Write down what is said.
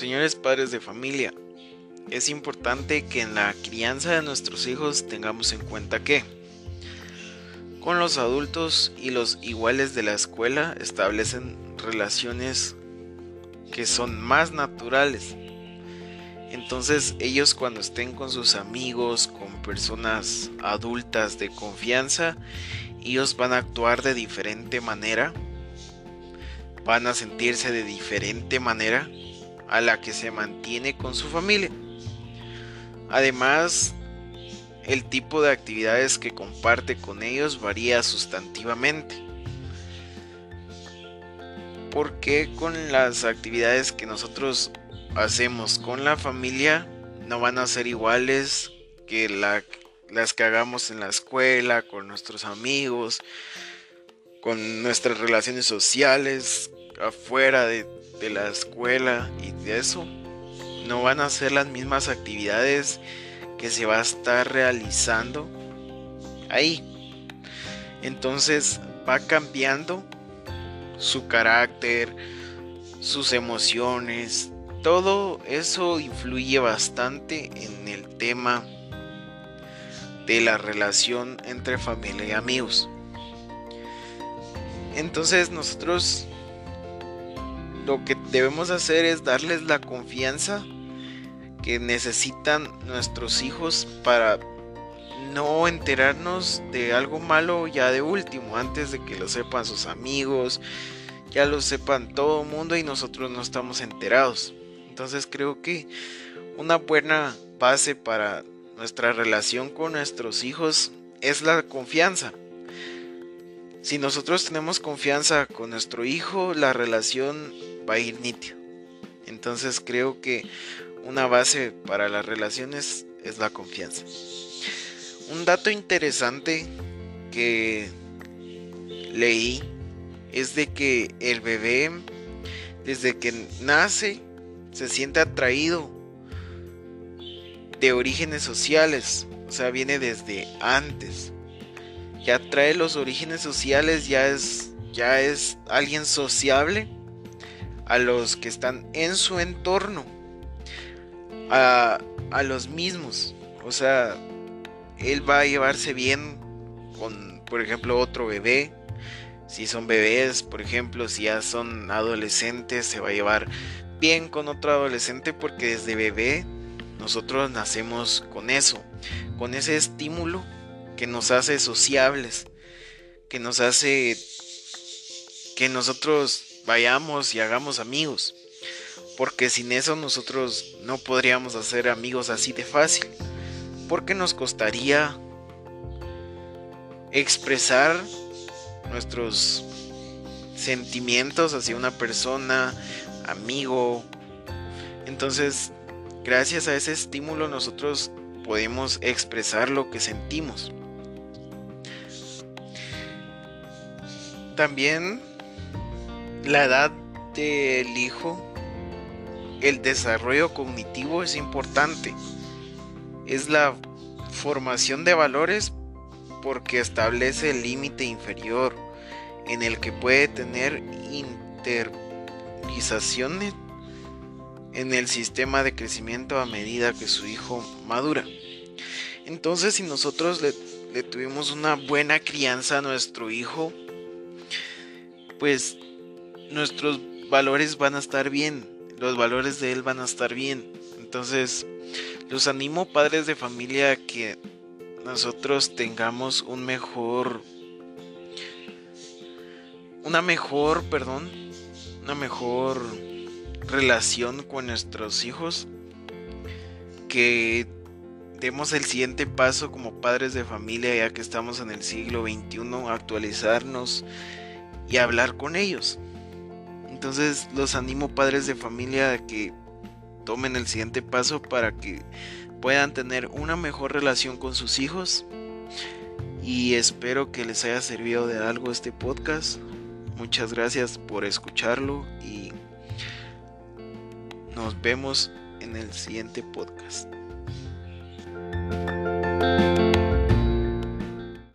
Señores padres de familia, es importante que en la crianza de nuestros hijos tengamos en cuenta que con los adultos y los iguales de la escuela establecen relaciones que son más naturales. Entonces ellos cuando estén con sus amigos, con personas adultas de confianza, ellos van a actuar de diferente manera, van a sentirse de diferente manera a la que se mantiene con su familia. Además, el tipo de actividades que comparte con ellos varía sustantivamente. Porque con las actividades que nosotros hacemos con la familia no van a ser iguales que las que hagamos en la escuela, con nuestros amigos, con nuestras relaciones sociales, afuera de, de la escuela y de eso. No van a ser las mismas actividades que se va a estar realizando ahí. Entonces va cambiando su carácter, sus emociones, todo eso influye bastante en el tema de la relación entre familia y amigos. Entonces nosotros lo que debemos hacer es darles la confianza que necesitan nuestros hijos para no enterarnos de algo malo ya de último, antes de que lo sepan sus amigos, ya lo sepan todo el mundo y nosotros no estamos enterados. Entonces creo que una buena base para nuestra relación con nuestros hijos es la confianza. Si nosotros tenemos confianza con nuestro hijo, la relación va a ir nítida. Entonces creo que una base para las relaciones es la confianza. Un dato interesante que leí es de que el bebé desde que nace se siente atraído de orígenes sociales, o sea, viene desde antes. Ya trae los orígenes sociales, ya es ya es alguien sociable a los que están en su entorno a, los mismos. O sea, él va a llevarse bien con, por ejemplo, otro bebé. Si son bebés, por ejemplo, si ya son adolescentes, se va a llevar bien con otro adolescente porque desde bebé nosotros nacemos con eso, con ese estímulo que nos hace sociables, que nos hace que nosotros vayamos y hagamos amigos porque sin eso nosotros no podríamos hacer amigos así de fácil, porque nos costaría expresar nuestros sentimientos hacia una persona, amigo. Entonces, gracias a ese estímulo nosotros podemos expresar lo que sentimos. También la edad del hijo el desarrollo cognitivo es importante. Es la formación de valores porque establece el límite inferior en el que puede tener internalizaciones en el sistema de crecimiento a medida que su hijo madura. Entonces si nosotros le, le tuvimos una buena crianza a nuestro hijo, pues nuestros valores van a estar bien los valores de él van a estar bien. Entonces, los animo padres de familia que nosotros tengamos un mejor una mejor, perdón, una mejor relación con nuestros hijos, que demos el siguiente paso como padres de familia ya que estamos en el siglo XXI, actualizarnos y hablar con ellos. Entonces los animo padres de familia a que tomen el siguiente paso para que puedan tener una mejor relación con sus hijos. Y espero que les haya servido de algo este podcast. Muchas gracias por escucharlo y nos vemos en el siguiente podcast.